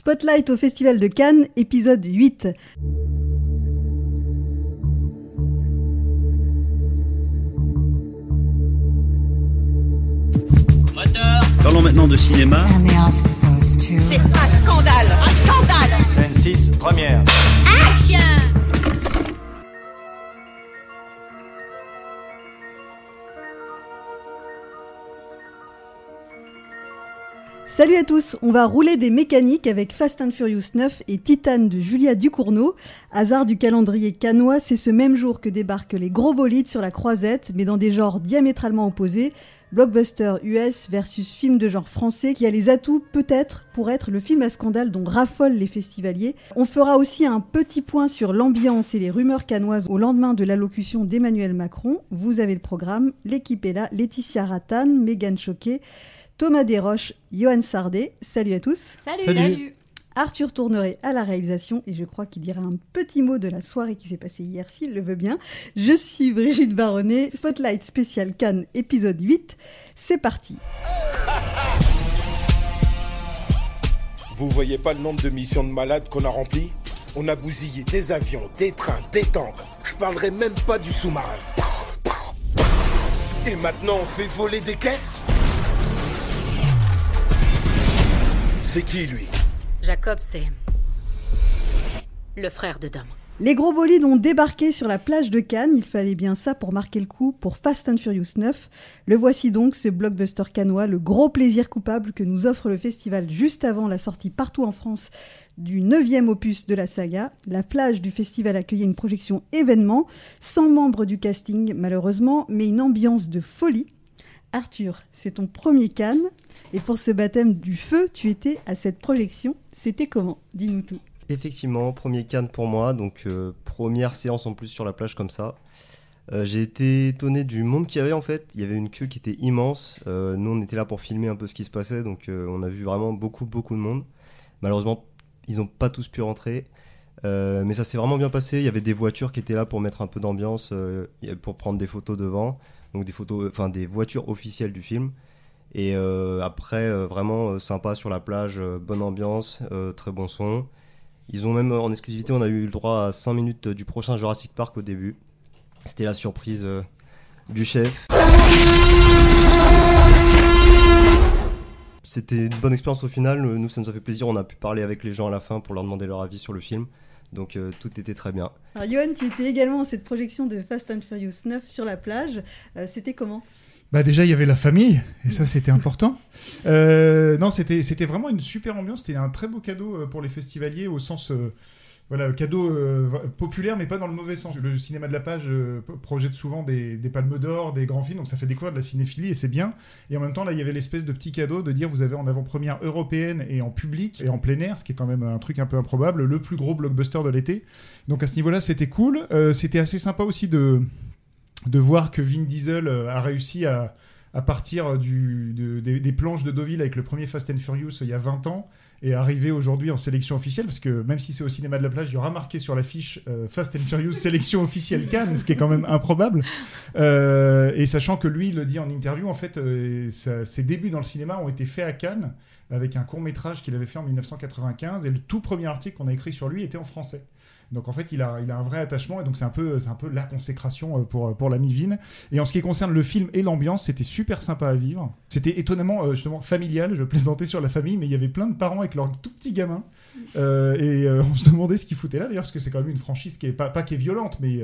Spotlight au Festival de Cannes, épisode 8. Parlons maintenant de cinéma. C'est un scandale Un scandale Scène 6, première. Action Salut à tous, on va rouler des mécaniques avec Fast and Furious 9 et Titan de Julia Ducournau. Hasard du calendrier canois, c'est ce même jour que débarquent les gros bolides sur la croisette, mais dans des genres diamétralement opposés. Blockbuster US versus film de genre français qui a les atouts peut-être pour être le film à scandale dont raffolent les festivaliers. On fera aussi un petit point sur l'ambiance et les rumeurs canoises au lendemain de l'allocution d'Emmanuel Macron. Vous avez le programme, l'équipe est là, Laetitia Ratan, Megan Choquet, Thomas Desroches, Johan Sardet. Salut à tous. Salut, Salut. salut. Arthur Tourneret à la réalisation et je crois qu'il dira un petit mot de la soirée qui s'est passée hier s'il le veut bien. Je suis Brigitte Baronnet, Spotlight spécial Cannes épisode 8. C'est parti. Vous voyez pas le nombre de missions de malades qu'on a remplies? On a bousillé des avions, des trains, des tanks. Je parlerai même pas du sous-marin. Et maintenant on fait voler des caisses? C'est qui lui Jacob, c'est. le frère de Dom. Les gros bolides ont débarqué sur la plage de Cannes, il fallait bien ça pour marquer le coup pour Fast and Furious 9. Le voici donc, ce blockbuster canois, le gros plaisir coupable que nous offre le festival juste avant la sortie partout en France du neuvième opus de la saga. La plage du festival accueillait une projection événement, sans membres du casting malheureusement, mais une ambiance de folie. Arthur, c'est ton premier Cannes, et pour ce baptême du feu, tu étais à cette projection. C'était comment? Dis-nous tout. Effectivement, premier Cannes pour moi, donc euh, première séance en plus sur la plage comme ça. Euh, J'ai été étonné du monde qu'il y avait en fait. Il y avait une queue qui était immense. Euh, nous, on était là pour filmer un peu ce qui se passait, donc on a vu vraiment beaucoup, beaucoup de monde. Malheureusement, ils n'ont pas tous pu rentrer. Mais ça s'est vraiment bien passé. Il y avait des voitures qui étaient là pour mettre un peu d'ambiance, pour prendre des photos devant. Donc des photos, enfin des voitures officielles du film. Et euh, après, euh, vraiment euh, sympa sur la plage, bonne ambiance, très bon son. Ils ont même, en exclusivité, on a eu le droit à 5 minutes du prochain Jurassic Park au début. C'était la surprise du chef. C'était une bonne expérience au final. Nous, ça nous a fait plaisir. On a pu parler avec les gens à la fin pour leur demander leur avis sur le film. Donc euh, tout était très bien. Alors Johan, tu étais également dans cette projection de Fast and Furious 9 sur la plage. Euh, C'était comment? Bah déjà il y avait la famille et ça c'était important. Euh, non c'était c'était vraiment une super ambiance. C'était un très beau cadeau pour les festivaliers au sens euh, voilà cadeau euh, populaire mais pas dans le mauvais sens. Le cinéma de la page euh, projette souvent des, palmes d'or, des grands films donc ça fait découvrir de la cinéphilie et c'est bien. Et en même temps là il y avait l'espèce de petit cadeau de dire vous avez en avant-première européenne et en public et en plein air ce qui est quand même un truc un peu improbable le plus gros blockbuster de l'été. Donc à ce niveau-là c'était cool. Euh, c'était assez sympa aussi de de voir que Vin Diesel euh, a réussi à, à partir des, des planches de Deauville avec le premier Fast and Furious euh, il y a 20 ans et arriver aujourd'hui en sélection officielle parce que même si c'est au cinéma de la plage il y aura marqué sur l'affiche euh, Fast and Furious sélection officielle Cannes ce qui est quand même improbable. Euh, et sachant que lui il le dit en interview en fait euh, ses débuts dans le cinéma ont été faits à Cannes avec un court métrage qu'il avait fait en 1995 et le tout premier article qu'on a écrit sur lui était en français donc en fait, il a, il a un vrai attachement et donc c'est un peu, c'est un peu la consécration euh, pour pour l'ami Vin. Et en ce qui concerne le film et l'ambiance, c'était super sympa à vivre. C'était étonnamment euh, justement familial. Je plaisantais sur la famille, mais il y avait plein de parents avec leurs tout petits gamins Euh, et on se demandait ce qu'ils foutaient là. D'ailleurs, parce que c'est quand même une franchise qui est pas qui est violente, mais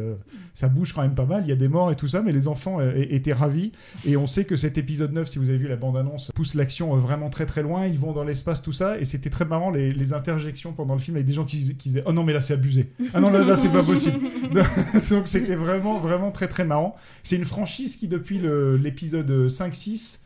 ça bouge quand même pas mal. Il y a des morts et tout ça, mais les enfants étaient ravis. Et on sait que cet épisode 9, si vous avez vu la bande-annonce, pousse l'action vraiment très très loin. Ils vont dans l'espace, tout ça. Et c'était très marrant les, les interjections pendant le film avec des gens qui disaient Oh non, mais là c'est abusé. Ah non, là, là c'est pas possible. Donc c'était vraiment vraiment très très marrant. C'est une franchise qui, depuis l'épisode 5-6,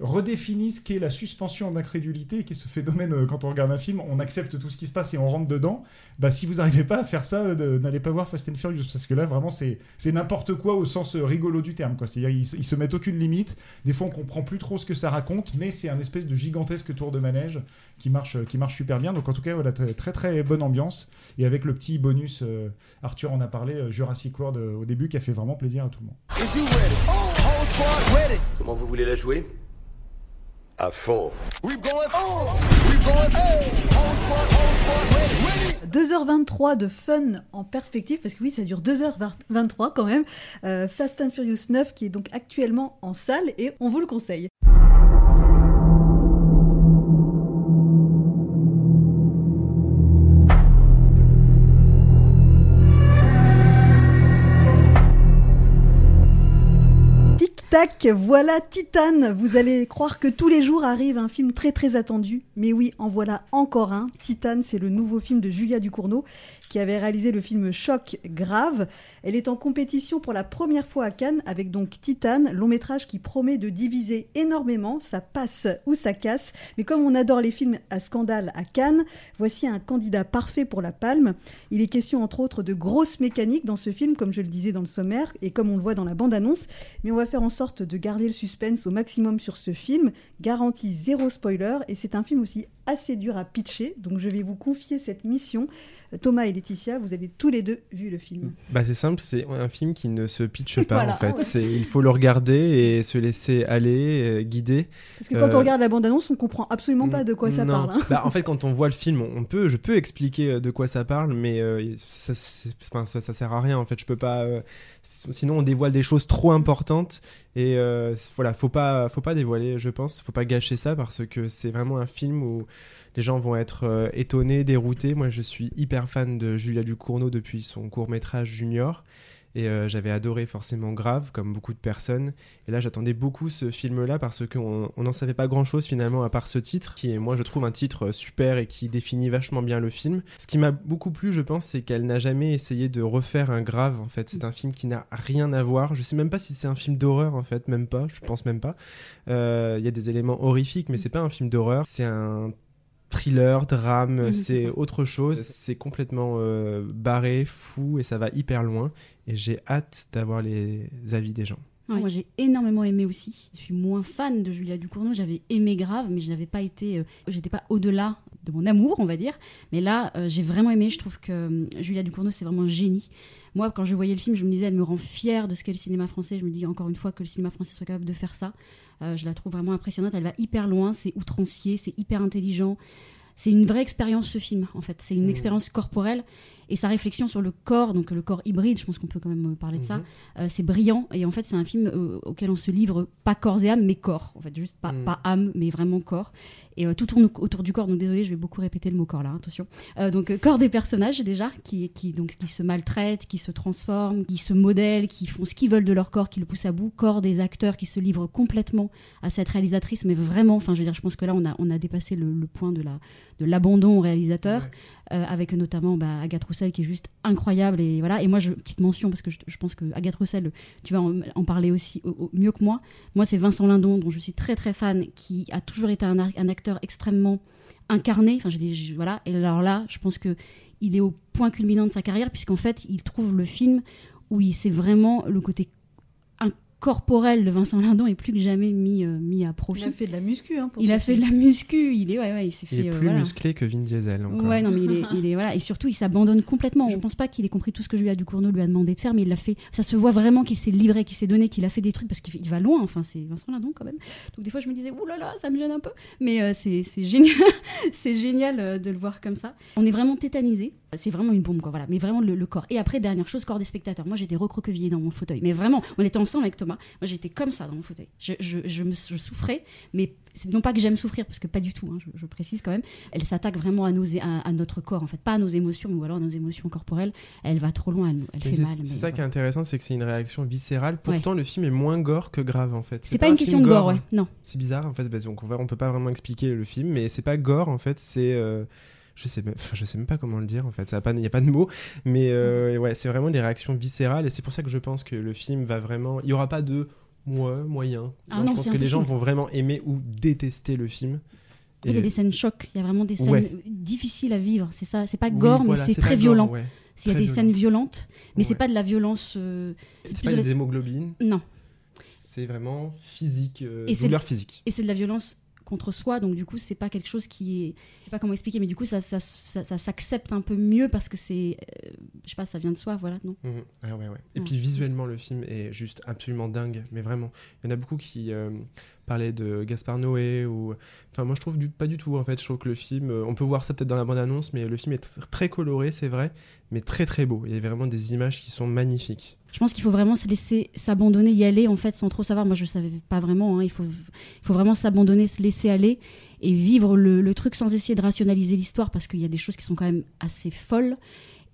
redéfinit ce qu'est la suspension d'incrédulité, qui est ce phénomène euh, quand on regarde un film, on accepte tout ce qui se passe et on rentre dedans. Bah, si vous n'arrivez pas à faire ça, euh, n'allez pas voir Fast and Furious, parce que là, vraiment, c'est c'est n'importe quoi au sens euh, rigolo du terme. quoi. C'est-à-dire, ils, se- ils se mettent aucune limite. Des fois, on comprend plus trop ce que ça raconte, mais c'est un espèce de gigantesque tour de manège qui marche, qui marche super bien. Donc, en tout cas, voilà, très très, très bonne ambiance. Et avec le petit bonus, euh, Arthur en a parlé, euh, Jurassic World euh, au début, qui a fait vraiment plaisir à tout le monde. Comment vous voulez la jouer? à fond. 2h23 de fun en perspective, parce que oui, ça dure 2h23 quand même. Euh, Fast and Furious 9 qui est donc actuellement en salle et on vous le conseille. Voilà Titane. Vous allez croire que tous les jours arrive un film très très attendu. Mais oui, en voilà encore un. Titane, c'est le nouveau film de Julia Ducournau qui avait réalisé le film Choc grave. Elle est en compétition pour la première fois à Cannes avec donc Titane, long métrage qui promet de diviser énormément. Ça passe ou ça casse. Mais comme on adore les films à scandale à Cannes, voici un candidat parfait pour la palme. Il est question entre autres de grosses mécaniques dans ce film, comme je le disais dans le sommaire et comme on le voit dans la bande-annonce. Mais on va faire en sorte de garder le suspense au maximum sur ce film. Garantie zéro spoiler. Et c'est un film aussi assez dur à pitcher. Donc je vais vous confier cette mission. Thomas et Laetitia, vous avez tous les deux vu le film. Bah c'est simple, c'est un film qui ne se pitche pas Voilà, en fait. ouais. C'est il faut le regarder et se laisser aller, euh, guider. Parce que quand Euh, on regarde la bande-annonce, on comprend absolument pas de quoi ça non. parle. hein. Bah, en fait, quand on voit le film, on peut, je peux expliquer euh, de quoi ça parle, mais euh, ça, ça, ça sert à rien. En fait, je peux pas. euh, sinon, on dévoile des choses trop importantes et euh, voilà, faut pas, faut pas dévoiler. Je pense, faut pas gâcher ça parce que c'est vraiment un film où les gens vont être euh, étonnés, déroutés. Moi, je suis hyper fan de Julia Ducournau depuis son court métrage Junior. Et euh, j'avais adoré forcément Grave, comme beaucoup de personnes. Et là, j'attendais beaucoup ce film-là parce qu'on on n'en savait pas grand-chose finalement à part ce titre, qui est, moi, je trouve un titre euh, super et qui définit vachement bien le film. Ce qui m'a beaucoup plu, je pense, c'est qu'elle n'a jamais essayé de refaire un Grave. En fait, c'est un film qui n'a rien à voir. Je sais même pas si c'est un film d'horreur, en fait, même pas. Je pense même pas. Il y a des éléments horrifiques, mais c'est pas un film d'horreur. C'est un thriller, drame, Mhm, c'est autre chose. C'est complètement euh, barré, fou et ça va hyper loin. Et j'ai hâte d'avoir les avis des gens. Ouais. Moi, j'ai énormément aimé aussi. Je suis moins fan de Julia Ducournau. J'avais aimé grave, mais je n'avais pas été. euh, J'étais pas au-delà de mon amour, on va dire. Mais là, euh, j'ai vraiment aimé. Je trouve que euh, Julia Ducournau, c'est vraiment un génie. Moi, quand je voyais le film, je me disais, elle me rend fière de ce qu'est le cinéma français. Je me dis encore une fois que le cinéma français soit capable de faire ça. Euh, je la trouve vraiment impressionnante. Elle va hyper loin. C'est outrancier, c'est hyper intelligent. C'est une vraie expérience ce film, en fait. C'est une Mhm. expérience corporelle et sa réflexion sur le corps, donc le corps hybride. Je pense qu'on peut quand même euh, parler de ça. Mhm. Euh, c'est brillant et en fait c'est un film euh, auquel on se livre pas corps et âme mais corps en fait juste pas, Mm. pas âme mais vraiment corps et euh, tout tourne autour du corps donc désolé je vais beaucoup répéter le mot corps là hein, attention donc corps des personnages déjà qui, qui donc qui se maltraitent qui se transforment qui se modèlent qui font ce qu'ils veulent de leur corps qui le poussent à bout corps des acteurs qui se livrent complètement à cette réalisatrice mais vraiment enfin je veux dire je pense que là on a on a dépassé le, le point de la de l'abandon au réalisateur euh, avec notamment bah, Agathe Roussel qui est juste incroyable et voilà. Et moi je petite mention parce que je, je pense que Agathe Roussel tu vas en, en parler aussi au- au- mieux que moi. Moi c'est Vincent Lindon dont je suis très très fan qui a toujours été un, acteur extrêmement incarné. Enfin je dis je- voilà. Et alors là je pense que il est au point culminant de sa carrière puisqu'en fait il trouve le film où il c'est vraiment le côté incorporel de Vincent Lindon est plus que jamais mis euh, mis à profit Il a fait de la muscu. Hein, pour il a fait de la muscu il est ouais ouais il s'est Il fait est euh, plus voilà. musclé que Vin Diesel encore. Ouais, non, mais il est, il est- voilà, et surtout il s'abandonne complètement. Je pense pas qu'il ait compris tout ce que Julia Ducournau lui a demandé de faire, mais il l'a fait. Ça se voit vraiment qu'il s'est livré, qu'il s'est donné, qu'il a fait des trucs parce qu'il va loin. Enfin, c'est Vincent Lindon quand même. Donc des fois je me disais, ouh là là, ça me gêne un peu, mais euh, c'est c'est génial, c'est génial euh, de le voir comme ça. On est vraiment tétanisé. C'est vraiment une bombe, quoi. Voilà, mais vraiment le, le corps. Et après dernière chose, corps des spectateurs. Moi j'étais recroquevillée dans mon fauteuil, mais vraiment, on était ensemble avec Thomas. Moi j'étais comme ça dans mon fauteuil. Je, je, je me je souffrais, mais non pas que j'aime souffrir parce que pas du tout. hein, je, je précise quand même elle s'attaque vraiment à, nos, à, à notre corps, en fait, pas à nos émotions, ou alors à nos émotions corporelles. Elle va trop loin, elle, elle fait mal. C'est ça qui est intéressant, c'est que c'est une réaction viscérale. Pourtant, le film est moins gore que grave en fait. C'est pas, une un question de gore, ouais. Non. C'est bizarre en fait, qu'on on peut pas vraiment expliquer le film, mais c'est pas gore en fait, c'est. euh, je sais, même, je sais même pas comment le dire en fait, il n'y a pas de mots, mais euh, ouais, c'est vraiment des réactions viscérales et c'est pour ça que je pense que le film va vraiment. Il y aura pas de moi, moyen. Ah non, je pense c'est que les gens vont vraiment aimer ou détester le film. En fait, il y a des scènes chocs, il y a vraiment des scènes Ouais. difficiles à vivre. C'est ça, c'est pas Oui, gore, voilà, mais c'est c'est très gore, violent. ouais. Il y a des scènes violentes, mais c'est Ouais. pas de la violence. euh, C'est pas de la- des hémoglobines, Non. c'est vraiment physique, euh, Et c'est- douleur physique. Et c'est de la violence contre soi. Donc du coup, c'est pas quelque chose qui est, je sais pas comment expliquer, mais du coup, ça, ça, ça, ça s'accepte un peu mieux parce que c'est, euh, je sais pas, ça vient de soi, voilà, non. Mhm. Ah ouais, ouais. Et Ouais. puis visuellement, le film est juste absolument dingue, mais vraiment. Il y en a beaucoup qui euh, parlaient de Gaspard Noé ou. Enfin, moi je trouve du... pas du tout en fait. Je trouve que le film, euh, on peut voir ça peut-être dans la bande-annonce, mais le film est tr- très coloré, c'est vrai, mais très très beau. Il y a vraiment des images qui sont magnifiques. Je pense qu'il faut vraiment se laisser s'abandonner, y aller en fait sans trop savoir. Moi, je savais pas vraiment. hein. Il faut, vraiment s'abandonner, se laisser aller et vivre le truc sans essayer de rationaliser l'histoire parce qu'il y a des choses qui sont quand même assez folles.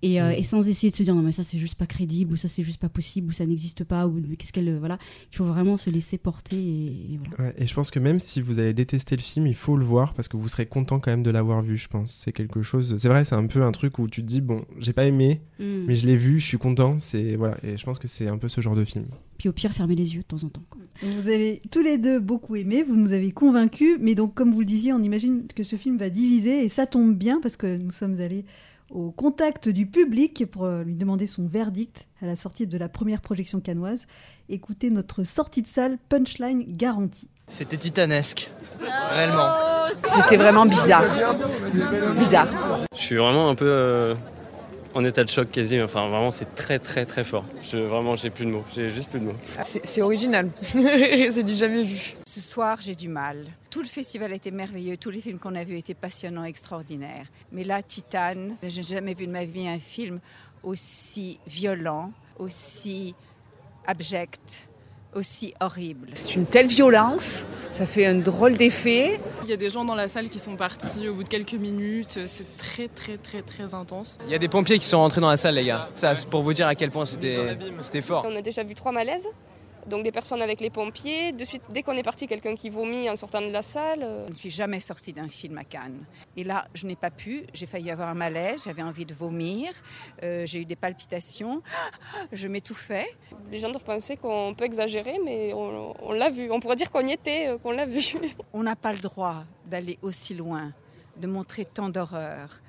Et, euh, Mhm. et sans essayer de se dire non mais ça c'est juste pas crédible ou ça c'est juste pas possible ou ça n'existe pas ou qu'est-ce qu'elle voilà il faut vraiment se laisser porter et, et voilà Ouais, et je pense que même si vous allez détester le film, il faut le voir parce que vous serez content quand même de l'avoir vu, je pense. C'est quelque chose. C'est vrai, c'est un peu un truc où tu te dis, bon, j'ai pas aimé, Mm. mais je l'ai vu, je suis content. C'est voilà, et je pense que c'est un peu ce genre de film. puis au pire fermer les yeux de temps en temps quoi. Vous avez tous les deux beaucoup aimé, vous nous avez convaincus, mais donc comme vous le disiez, on imagine que ce film va diviser et ça tombe bien parce que nous sommes allés au contact du public pour euh, lui demander son verdict à la sortie de la première projection canoise. Écoutez notre sortie de salle punchline garantie. C'était titanesque, réellement. C'était vraiment bizarre. Bizarre. Je suis vraiment un peu euh, en état de choc quasi. Enfin, vraiment, c'est très, très, très fort. Je, vraiment, j'ai plus de mots. J'ai juste plus de mots. C'est original. c'est du jamais vu. Ce soir, j'ai du mal. Tout le festival était merveilleux, tous les films qu'on a vus étaient passionnants, extraordinaires. Mais là, Titane, je n'ai jamais vu de ma vie un film aussi violent, aussi abject, aussi horrible. C'est une telle violence, ça fait un drôle d'effet. Il y a des gens dans la salle qui sont partis au bout de quelques minutes. C'est très, très, très, très intense. Il y a des pompiers qui sont rentrés dans la salle, les gars. Ça, c'est pour vous dire à quel point c'était c'était fort. On a déjà vu trois malaises. Donc des personnes avec les pompiers. De suite, dès qu'on est parti, quelqu'un qui vomit en sortant de la salle. Je ne suis jamais sortie d'un film à Cannes. Et là, je n'ai pas pu. J'ai failli avoir un malaise, j'avais envie de vomir, euh, j'ai eu des palpitations, je m'étouffais. Les gens doivent penser qu'on peut exagérer, mais on, on l'a vu. On pourrait dire qu'on y était, euh, qu'on l'a vu. On n'a pas le droit d'aller aussi loin, de montrer tant d'horreur.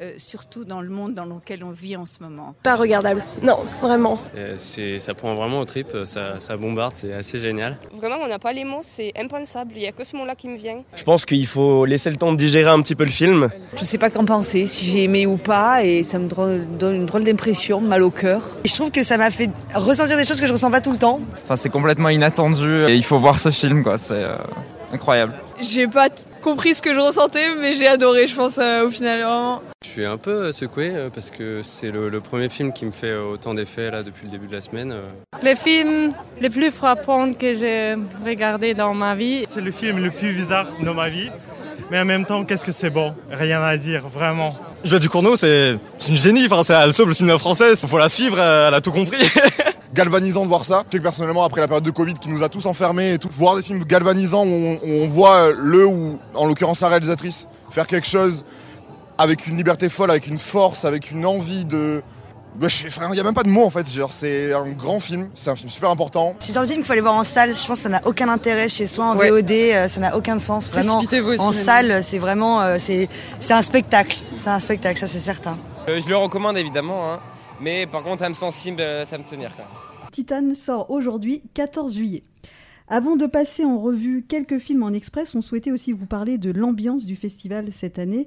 Euh, surtout dans le monde dans lequel on vit en ce moment. Pas regardable, non, vraiment. Euh, c'est, ça prend vraiment au trip. Ça, ça bombarde. C'est assez génial. Vraiment, on n'a pas les mots. C'est impensable. Il n'y a que ce mot-là qui me vient. Je pense qu'il faut laisser le temps de digérer un petit peu le film. Je sais pas qu'en penser, si j'ai aimé ou pas, et ça me donne une drôle d'impression, mal au cœur. Et je trouve que ça m'a fait ressentir des choses que je ressens pas tout le temps. Enfin, c'est complètement inattendu et il faut voir ce film, quoi. C'est euh, incroyable. J'ai pas compris ce que je ressentais, mais j'ai adoré, je pense, euh, au final, vraiment. Je suis un peu euh, secoué euh, parce que c'est le, le premier film qui me fait autant d'effets là depuis le début de la semaine. Le film le plus frappant que j'ai regardé dans ma vie. C'est le film le plus bizarre de ma vie. Mais en même temps, qu'est-ce que c'est bon? Rien à dire, vraiment. Julia Ducournau, c'est c'est une génie. Enfin, c'est- elle sauve le cinéma français. Faut la suivre. Elle a tout compris. galvanisant de voir ça. Je sais que personnellement, après la période de Covid qui nous a tous enfermés et tout, voir des films galvanisants où on, où on voit le ou, en l'occurrence, la réalisatrice faire quelque chose avec une liberté folle, avec une force, avec une envie de. Bah, Il n'y a même pas de mots en fait. Genre, c'est un grand film, c'est un film super important. C'est le genre de film qu'il faut aller voir en salle. Je pense que ça n'a aucun intérêt chez soi en Ouais. VOD. euh, ça n'a aucun sens. Vraiment, en salle, c'est vraiment, euh, c'est, c'est un spectacle. C'est un spectacle, ça c'est certain. Euh, je le recommande évidemment, hein. mais par contre, âme sensible, euh, ça me tenir. Quoi. Titan sort aujourd'hui, 14 juillet. Avant de passer en revue quelques films en express, on souhaitait aussi vous parler de l'ambiance du festival cette année.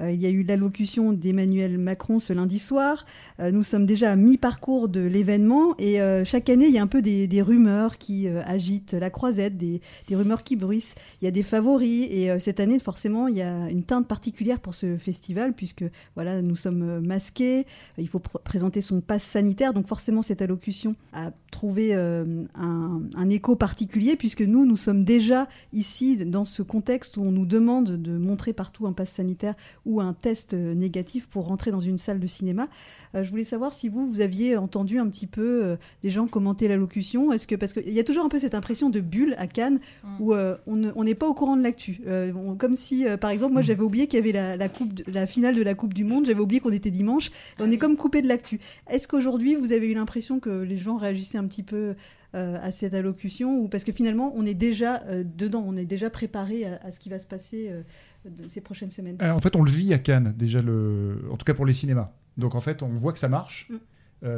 Euh, il y a eu l'allocution d'Emmanuel Macron ce lundi soir. Euh, nous sommes déjà à mi-parcours de l'événement et euh, chaque année, il y a un peu des, rumeurs qui agitent la croisette, des, rumeurs qui bruissent. Il y a des favoris et cette année, forcément, il y a une teinte particulière pour ce festival puisque voilà, nous sommes masqués, il faut pr- présenter son passe sanitaire. Donc forcément, cette allocution a trouvé un, un écho particulier puisque nous, nous sommes déjà ici dans ce contexte où on nous demande de montrer partout un passe sanitaire ou un test négatif pour rentrer dans une salle de cinéma. Euh, je voulais savoir si vous, vous aviez entendu un petit peu euh, des gens commenter l'allocution. Est-ce que parce qu'il y a toujours un peu cette impression de bulle à Cannes où euh, on ne- on n'est pas au courant de l'actu. Euh, on- comme si, euh, par exemple, moi j'avais oublié qu'il y avait la, la coupe, de- la finale de la Coupe du Monde. J'avais oublié qu'on était dimanche. On est comme coupé de l'actu. Est-ce qu'aujourd'hui vous avez eu l'impression que les gens réagissaient un petit peu euh, à cette allocution ou parce que finalement on est déjà euh, dedans, on est déjà préparé à, à ce qui va se passer euh, de ces prochaines semaines. En fait, on le vit à Cannes, déjà, le... en tout cas pour les cinémas. Donc en fait, on voit que ça marche. Mm.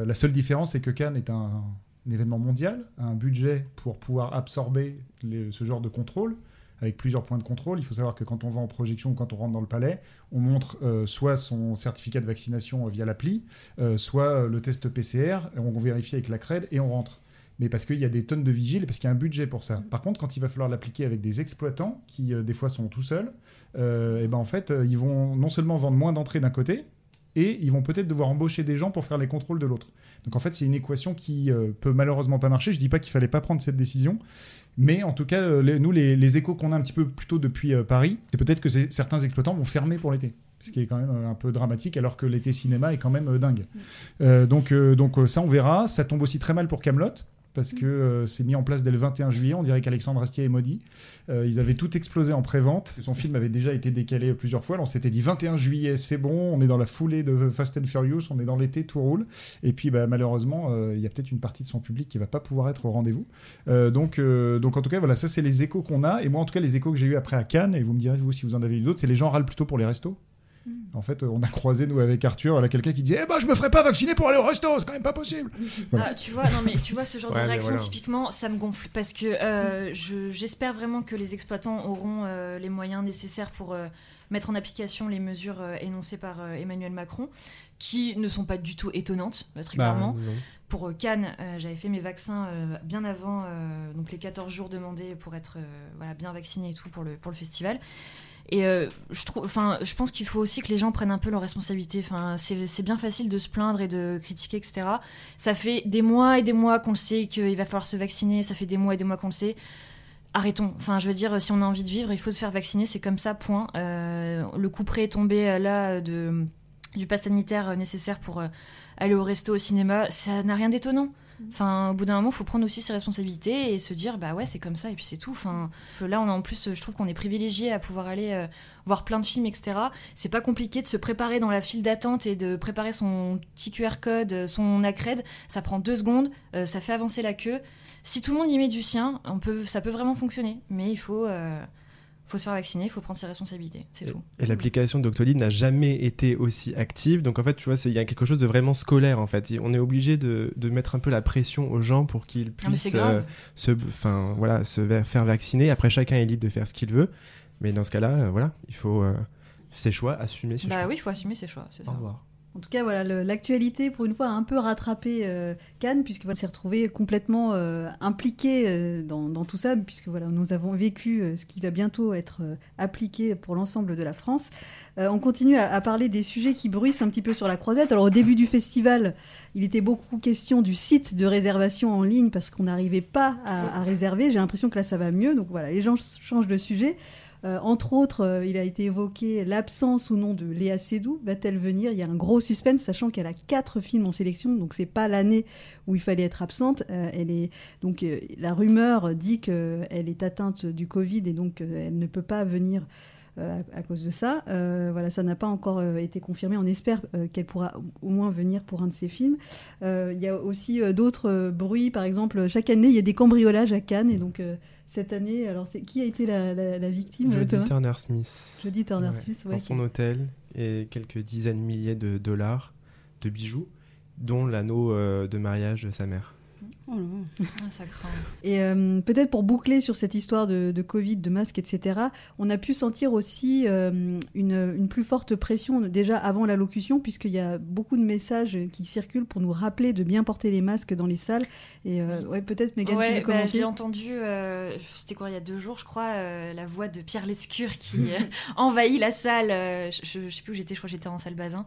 La seule différence, c'est que Cannes est un, un événement mondial, a un budget pour pouvoir absorber les- ce genre de contrôle, avec plusieurs points de contrôle. Il faut savoir que quand on va en projection ou quand on rentre dans le palais, on montre euh, soit son certificat de vaccination via l'appli, euh, soit le test PCR, on vérifie avec la CRED et on rentre mais parce qu'il y a des tonnes de vigiles, parce qu'il y a un budget pour ça. Par contre, quand il va falloir l'appliquer avec des exploitants, qui euh, des fois sont tout seuls, et ben en fait, ils vont non seulement vendre moins d'entrées d'un côté, et ils vont peut-être devoir embaucher des gens pour faire les contrôles de l'autre. Donc en fait, c'est une équation qui euh, peut malheureusement pas marcher. Je dis pas qu'il fallait pas prendre cette décision, mais en tout cas, euh, les- nous, les, les échos qu'on a un petit peu plus tôt depuis euh, Paris, c'est peut-être que certains exploitants vont fermer pour l'été. Ce qui est quand même euh, un peu dramatique, alors que l'été cinéma est quand même euh, dingue. Euh, donc, euh, donc euh, ça, on verra. Ça tombe aussi très mal pour Camelot. Parce que euh, c'est mis en place dès le 21 juillet. On dirait qu'Alexandre Astier est maudit. Euh, ils avaient tout explosé en pré-vente. Son film avait déjà été décalé plusieurs fois. On s'était dit 21 juillet, c'est bon. On est dans la foulée de Fast and Furious. On est dans l'été, tout roule. Et puis, bah, malheureusement, euh, il y a peut-être une partie de son public qui va pas pouvoir être au rendez-vous. Donc, donc, en tout cas, voilà, ça, c'est les échos qu'on a. Et moi, en tout cas, les échos que j'ai eu après à Cannes, et vous me direz, vous, si vous en avez eu d'autres, c'est les gens râlent plutôt pour les restos. En fait, on a croisé, nous, avec Arthur, là, quelqu'un qui disait Eh ben, je me ferai pas vacciner pour aller au resto, c'est quand même pas possible. Voilà. Ah, tu vois, non mais tu vois ce genre Ouais, de réaction voilà. typiquement, ça me gonfle parce que euh, je- j'espère vraiment que les exploitants auront euh, les moyens nécessaires pour euh, mettre en application les mesures euh, énoncées par euh, Emmanuel Macron, qui ne sont pas du tout étonnantes, très Bah, clairement. Pour Cannes, euh, j'avais fait mes vaccins euh, bien avant, euh, donc les 14 jours demandés pour être euh, voilà, bien vacciné et tout pour le, pour le festival. Et euh, je, trouve, enfin, je pense qu'il faut aussi que les gens prennent un peu leurs responsabilités. Enfin, c'est bien facile de se plaindre et de critiquer, etc. Ça fait des mois et des mois qu'on le sait qu'il va falloir se vacciner. Ça fait des mois et des mois qu'on le sait. Arrêtons. Enfin, je veux dire, si on a envie de vivre, il faut se faire vacciner. C'est comme ça, point. Euh, le coup près est tombé euh, là de, du pass sanitaire nécessaire pour aller au resto, au cinéma. Ça n'a rien d'étonnant. Enfin, au bout d'un moment, il faut prendre aussi ses responsabilités et se dire, bah ouais, c'est comme ça, et puis c'est tout. Enfin, là, on a en plus, je trouve qu'on est privilégié à pouvoir aller euh, voir plein de films, etc. C'est pas compliqué de se préparer dans la file d'attente et de préparer son petit QR code, euh, son accred. Ça prend deux secondes, euh, ça fait avancer la queue. Si tout le monde y met du sien, on peut, ça peut vraiment fonctionner. Mais il faut, faut se faire vacciner, il faut prendre ses responsabilités. C'est tout. Et l'application Doctolib n'a jamais été aussi active. Donc en fait, tu vois, il y a quelque chose de vraiment scolaire en fait. Et On est obligé de, de mettre un peu la pression aux gens pour qu'ils puissent euh, se, enfin voilà, se faire vacciner. Après, chacun est libre de faire ce qu'il veut. Mais dans ce cas-là, euh, voilà, il faut euh, ses choix, assumer ses Bah choix. oui, il faut assumer ses choix. c'est Au ça. revoir. En tout cas, voilà, l'actualité, pour une fois, a un peu rattrapé euh, Cannes, puisque voilà, s'est retrouvé complètement euh, impliqué euh, dans, tout ça, puisque voilà, nous avons vécu euh, ce qui va bientôt être appliqué pour l'ensemble de la France. On continue à, à parler des sujets qui bruissent un petit peu sur la croisette. Alors, au début du festival, il était beaucoup question du site de réservation en ligne, parce qu'on n'arrivait pas à, à réserver. J'ai l'impression que là, ça va mieux. Donc voilà, les gens changent de sujet. Euh, entre autres, euh, il a été évoqué l'absence ou non de Léa Seydoux. Va-t-elle venir? Il y a un gros suspense, sachant qu'elle a quatre films en sélection, donc c'est pas l'année où il fallait être absente. Euh, elle est donc la rumeur dit qu'elle est atteinte du Covid et donc elle ne peut pas venir. à, cause de ça, voilà, ça n'a pas encore été confirmé. On espère qu'elle pourra au moins venir pour un de ses films. Il y a aussi d'autres bruits, par exemple, chaque année il y a des cambriolages à Cannes et donc cette année, alors c'est qui a été la, la- la victime Jodie Turner Smith. Jodie Turner. Smith, ouais, Dans qui- son hôtel et quelques dizaines de milliers de dollars de bijoux, dont l'anneau euh, de mariage de sa mère. Ah, ça craint. Et euh, peut-être pour boucler sur cette histoire de, de Covid, de masques, etc., on a pu sentir aussi euh, une, une plus forte pression déjà avant l'allocution, puisqu'il y a beaucoup de messages qui circulent pour nous rappeler de bien porter les masques dans les salles. Et euh, ouais, peut-être, Megan, tu Ouais, veux bah, commenter j'ai entendu, euh, c'était quoi, il y a deux jours, je crois, euh, la voix de Pierre Lescure qui envahit la salle. euh, je, je sais plus où j'étais, je crois que j'étais en salle Bazin,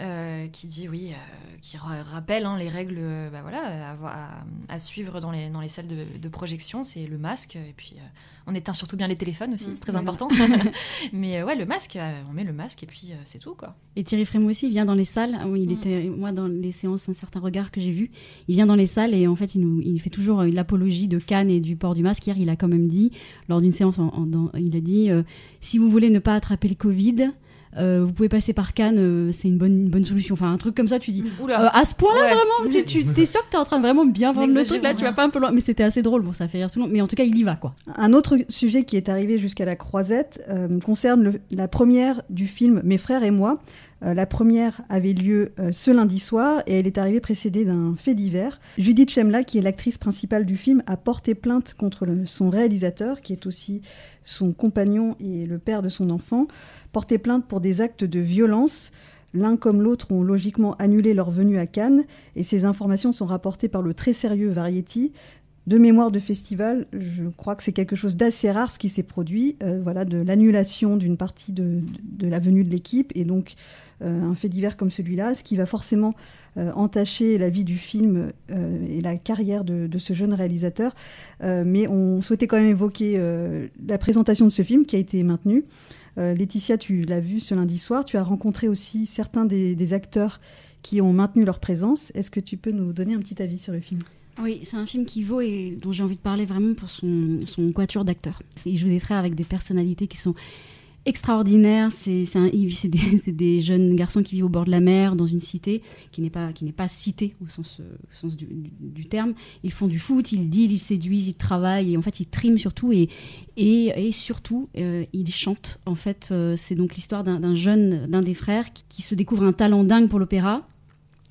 euh, qui dit, oui, euh, qui ra- rappelle hein, les règles euh, bah, voilà, à, à- à suivre dans les, dans les salles de, de projection c'est le masque, et puis euh, on éteint surtout bien les téléphones aussi, c'est très oui. important. Mais euh, ouais, le masque, euh, on met le masque, et puis euh, c'est tout, quoi. Et Thierry Frémaux aussi vient dans les salles. Il était, moi, dans les séances, un certain regard que j'ai vu, il vient dans les salles et en fait, il, nous, il fait toujours euh, l'apologie de Cannes et du port du masque. Hier, il a quand même dit, lors d'une séance, en- en- dans- il a dit euh, si vous voulez ne pas attraper le Covid, euh, vous pouvez passer par Cannes, euh, c'est une bonne, une bonne solution. Enfin, un truc comme ça, tu dis. Euh, à ce point-là, Ouais. vraiment, tu, tu t'es sûr que t'es en train de vraiment bien vendre le truc là, tu vas pas un peu loin. Mais c'était assez drôle, bon, ça fait rire tout le monde. Mais en tout cas, il y va, quoi. Un autre sujet qui est arrivé jusqu'à la croisette euh, concerne le- la première du film Mes frères et moi. Euh, la première avait lieu euh, ce lundi soir et elle est arrivée précédée d'un fait divers. Judith Chemla, qui est l'actrice principale du film, a porté plainte contre son réalisateur, qui est aussi son compagnon et le père de son enfant, porté plainte pour des actes de violence. L'un comme l'autre ont logiquement annulé leur venue à Cannes et ces informations sont rapportées par le très sérieux Variety. De mémoire de festival, je crois que c'est quelque chose d'assez rare ce qui s'est produit, euh, voilà, de l'annulation d'une partie de, la venue de l'équipe et donc euh, un fait divers comme celui-là, ce qui va forcément euh, entacher la vie du film et la carrière de, ce jeune réalisateur. Mais on souhaitait quand même évoquer la présentation de ce film qui a été maintenue. Laetitia, tu l'as vu ce lundi soir, tu as rencontré aussi certains des acteurs qui ont maintenu leur présence. Est-ce que tu peux nous donner un petit avis sur le film? Oui, c'est un film qui vaut et dont j'ai envie de parler vraiment pour son, quatuor d'acteurs. Il joue des frères avec des personnalités qui sont extraordinaires. C'est des, des jeunes garçons qui vivent au bord de la mer, dans une cité qui n'est pas, qui n'est pas citée au sens, du, terme. Ils font du foot, ils dealent, ils séduisent, ils travaillent et en fait ils triment surtout et, et, surtout euh, ils chantent. En fait, euh, c'est donc l'histoire d'un d'un jeune, d'un des frères qui, qui se découvre un talent dingue pour l'opéra.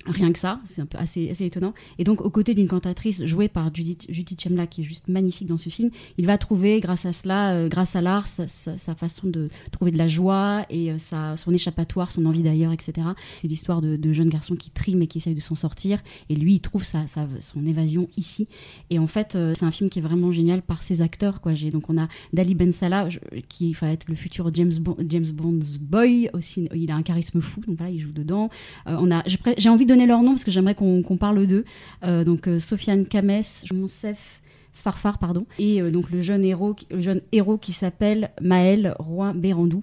Rien que ça, c'est un peu assez, assez étonnant. Et donc, aux côtés d'une cantatrice jouée par Judith, Chemla, qui est juste magnifique dans ce film, il va trouver, grâce à cela, euh, grâce à l'art, sa, façon de trouver de la joie et euh, sa, son échappatoire, son envie d'ailleurs, etc. C'est l'histoire de, de jeunes garçons qui triment et qui essayent de s'en sortir. Et lui, il trouve sa, son évasion ici. Et en fait, euh, c'est un film qui est vraiment génial par ses acteurs. Quoi. Donc, on a Dali Ben Salah, je- qui va être le futur James, James Bond's boy. Aussi, il a un charisme fou, donc voilà, il joue dedans. On a, j'ai, j'ai envie de donner leur nom parce que j'aimerais qu'on, parle d'eux. Euh, donc, euh, Sofiane Kames, Monsef Farfar, pardon, et euh, donc le jeune héros, le jeune héros qui s'appelle Maël Roy Bérandou.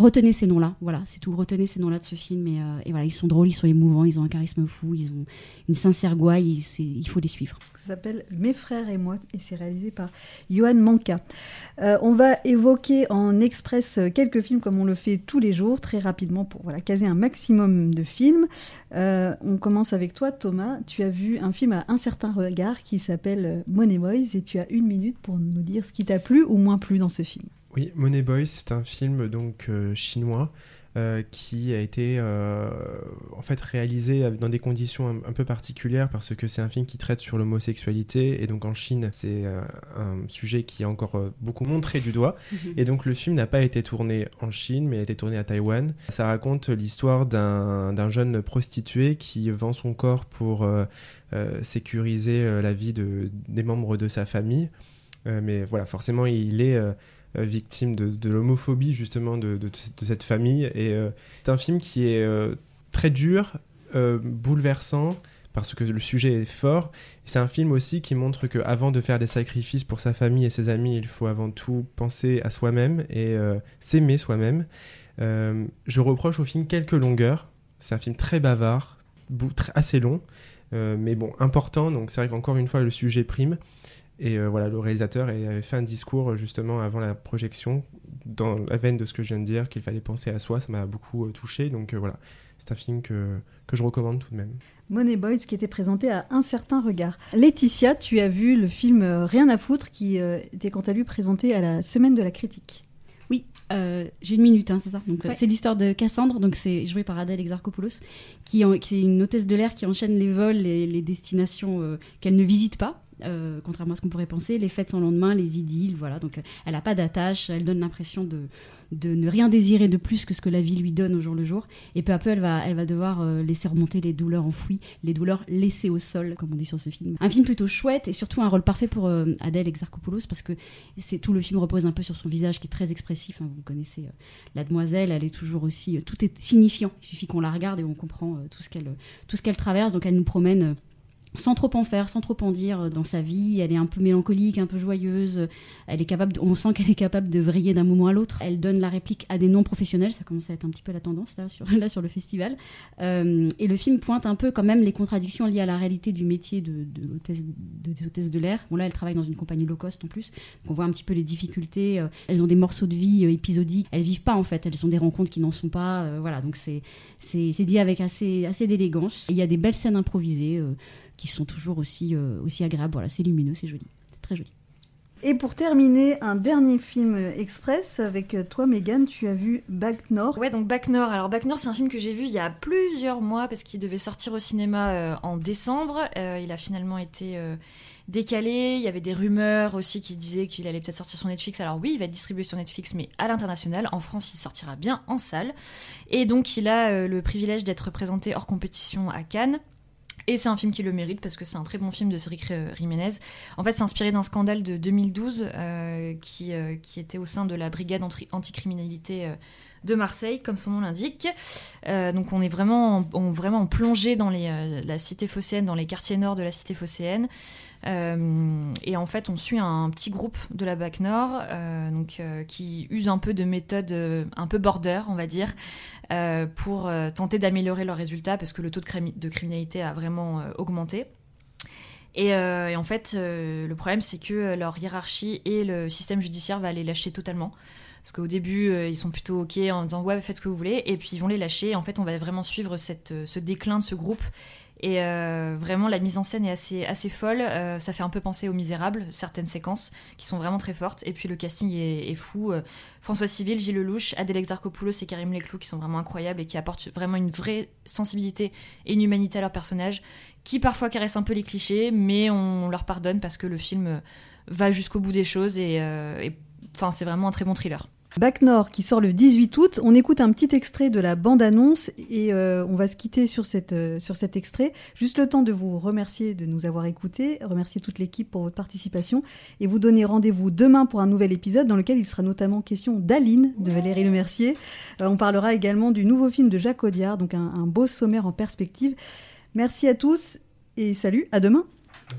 Retenez ces noms-là, voilà, c'est tout. Retenez ces noms-là de ce film et, euh, et voilà, ils sont drôles, ils sont émouvants, ils ont un charisme fou, ils ont une sincère gouaille, il faut les suivre. Ça s'appelle Mes frères et moi et c'est réalisé par Johan Manka. Euh, on va évoquer en express euh, quelques films comme on le fait tous les jours, très rapidement pour voilà, caser un maximum de films. On commence avec toi, Thomas. Tu as vu un film à un certain regard qui s'appelle Money Boys et tu as une minute pour nous dire ce qui t'a plu ou moins plu dans ce film. Oui, Money Boy, c'est un film donc euh, chinois euh, qui a été euh, en fait réalisé dans des conditions un, un peu particulières parce que c'est un film qui traite sur l'homosexualité et donc en Chine c'est euh, un sujet qui est encore beaucoup montré du doigt Mhm. et donc le film n'a pas été tourné en Chine mais a été tourné à Taïwan. Ça raconte l'histoire d'un jeune prostitué qui vend son corps pour sécuriser la vie de, des membres de sa famille. Mais voilà, forcément, il est victime de, l'homophobie justement de, cette famille. Et euh, c'est un film qui est euh, très dur, euh, bouleversant, parce que le sujet est fort. C'est un film aussi qui montre qu'avant de faire des sacrifices pour sa famille et ses amis, il faut avant tout penser à soi-même et euh, s'aimer soi-même. Euh, je reproche au film quelques longueurs. C'est un film très bavard, assez long, euh, mais bon, important. Donc c'est vrai qu'encore une fois, le sujet prime. Et euh, voilà, le réalisateur avait fait un discours euh, justement avant la projection, dans la veine de ce que je viens de dire, qu'il fallait penser à soi. Ça m'a beaucoup euh, touché. Donc euh, voilà, c'est un film que, que je recommande tout de même. Money Boys qui était présenté à un certain regard. Laetitia, tu as vu le film Rien à foutre qui euh, était quant à lui présenté à la semaine de la critique. Oui, euh, j'ai une minute, hein, c'est ça. Donc, Ouais. C'est l'histoire de Cassandre, donc c'est joué par Adèle Exarchopoulos, qui, en- qui est une hôtesse de l'air qui enchaîne les vols et les destinations euh, qu'elle ne visite pas. Euh, contrairement à ce qu'on pourrait penser, les fêtes sans lendemain, les idylles, voilà. Donc, euh, elle n'a pas d'attache, elle donne l'impression de, ne rien désirer de plus que ce que la vie lui donne au jour le jour. Et peu à peu, elle va, devoir euh, laisser remonter les douleurs enfouies, les douleurs laissées au sol, comme on dit sur ce film. Un film plutôt chouette et surtout un rôle parfait pour Adèle Exarchopoulos parce que c'est tout le film repose un peu sur son visage qui est très expressif. hein. Vous connaissez la demoiselle, elle est toujours aussi tout est signifiant. Il suffit qu'on la regarde et on comprend tout ce qu'elle tout ce qu'elle traverse. Donc elle nous promène. Sans trop en faire, sans trop en dire euh, dans sa vie. Elle est un peu mélancolique, un peu joyeuse. Elle est capable, on sent qu'elle est capable de vriller d'un moment à l'autre. Elle donne la réplique à des non-professionnels. Ça commence à être un petit peu la tendance là sur, le festival. Euh, et le film pointe un peu quand même les contradictions liées à la réalité du métier de, de des hôtesses de l'air. Bon là, elle travaille dans une compagnie low cost en plus. Donc on voit un petit peu les difficultés. Euh, Elles ont des morceaux de vie épisodiques. Elles vivent pas en fait. Elles ont des rencontres qui n'en sont pas. Voilà, donc c'est dit avec assez d'élégance. Il y a des belles scènes improvisées. Qui sont toujours aussi, euh, aussi agréables. Voilà, c'est lumineux, c'est joli. C'est très joli. Et pour terminer, un dernier film express avec euh, toi, Megan, tu as vu Back North. Ouais, donc Back North. Alors Back North, c'est un film que j'ai vu il y a plusieurs mois parce qu'il devait sortir au cinéma euh, en décembre. Euh, il a finalement été euh, décalé. Il y avait des rumeurs aussi qui disaient qu'il allait peut-être sortir sur Netflix. Alors oui, il va être distribué sur Netflix, mais à l'international. En France, il sortira bien en salle. Et donc, il a euh, le privilège d'être présenté hors compétition à Cannes. Et c'est un film qui le mérite parce que c'est un très bon film de Cédric euh, Jiménez. En fait, c'est inspiré d'un scandale de 2012 euh, qui, euh, qui était au sein de la brigade anti- anticriminalité de Marseille, comme son nom l'indique. Donc on est vraiment, en- on, vraiment plongé dans les, la cité phocéenne, dans les quartiers nord de la cité phocéenne. Euh, et en fait, on suit un petit groupe de la BAC Nord euh, donc, euh, qui use un peu de méthodes un peu border, on va dire, pour tenter d'améliorer leurs résultats parce que le taux de, crimi- de criminalité a vraiment augmenté. Et, en fait, le problème, c'est que leur hiérarchie et le système judiciaire va les lâcher totalement. Parce qu'au début, euh, ils sont plutôt OK en disant ouais, faites ce que vous voulez. Et puis ils vont les lâcher. En fait, on va vraiment suivre euh, ce déclin de ce groupe. Et euh, vraiment, la mise en scène est assez, assez folle. Ça fait un peu penser aux Misérables, certaines séquences qui sont vraiment très fortes. Et puis le casting est, fou. François Civil, Gilles Lelouch, Adèle Exarchopoulos et Karim Leclou qui sont vraiment incroyables et qui apportent vraiment une vraie sensibilité et une humanité à leurs personnages qui parfois caressent un peu les clichés, mais on leur pardonne parce que le film va jusqu'au bout des choses et- enfin, c'est vraiment un très bon thriller. Back North qui sort le 18 août. On écoute un petit extrait de la bande-annonce et euh, on va se quitter sur, cette, euh, sur cet extrait. Juste le temps de vous remercier de nous avoir écoutés, remercier toute l'équipe pour votre participation et vous donner rendez-vous demain pour un nouvel épisode dans lequel il sera notamment question d'Aline de Valérie Lemercier. Euh, on parlera également du nouveau film de Jacques Audiard, donc un, un beau sommaire en perspective. Merci à tous et salut, à demain.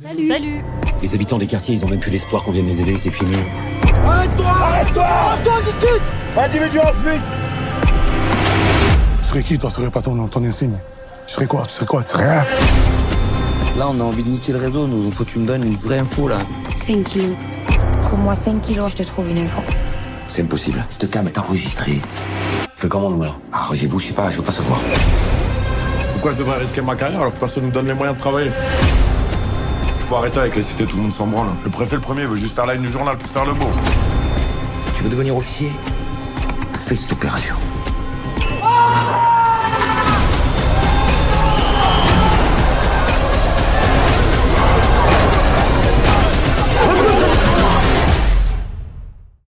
Salut. Salut. Les habitants des quartiers, ils ont même plus l'espoir qu'on vienne les aider, c'est fini. Arrête-toi Arrête-toi Arrête-toi, discute Individu en fuite Tu serais qui, toi, tu serais pas ton, ton insigne? Tu serais quoi? Tu serais quoi? Tu serais rien Là, on a envie de niquer le réseau, nous. Faut que tu me donnes une vraie info, là. 5 kilos. Trouve-moi 5 kilos, je te trouve une info. C'est impossible. Cette cam est enregistrée. Fais comment, nous, là Arrangez-vous, je sais pas, je veux pas savoir. Pourquoi je devrais risquer ma carrière alors que personne nous donne les moyens de travailler? Il faut arrêter avec les cités, tout le monde s'en branle. Le préfet, le premier, veut juste faire la une du journal pour faire le beau. Tu veux devenir officier Fais cette opération. Ah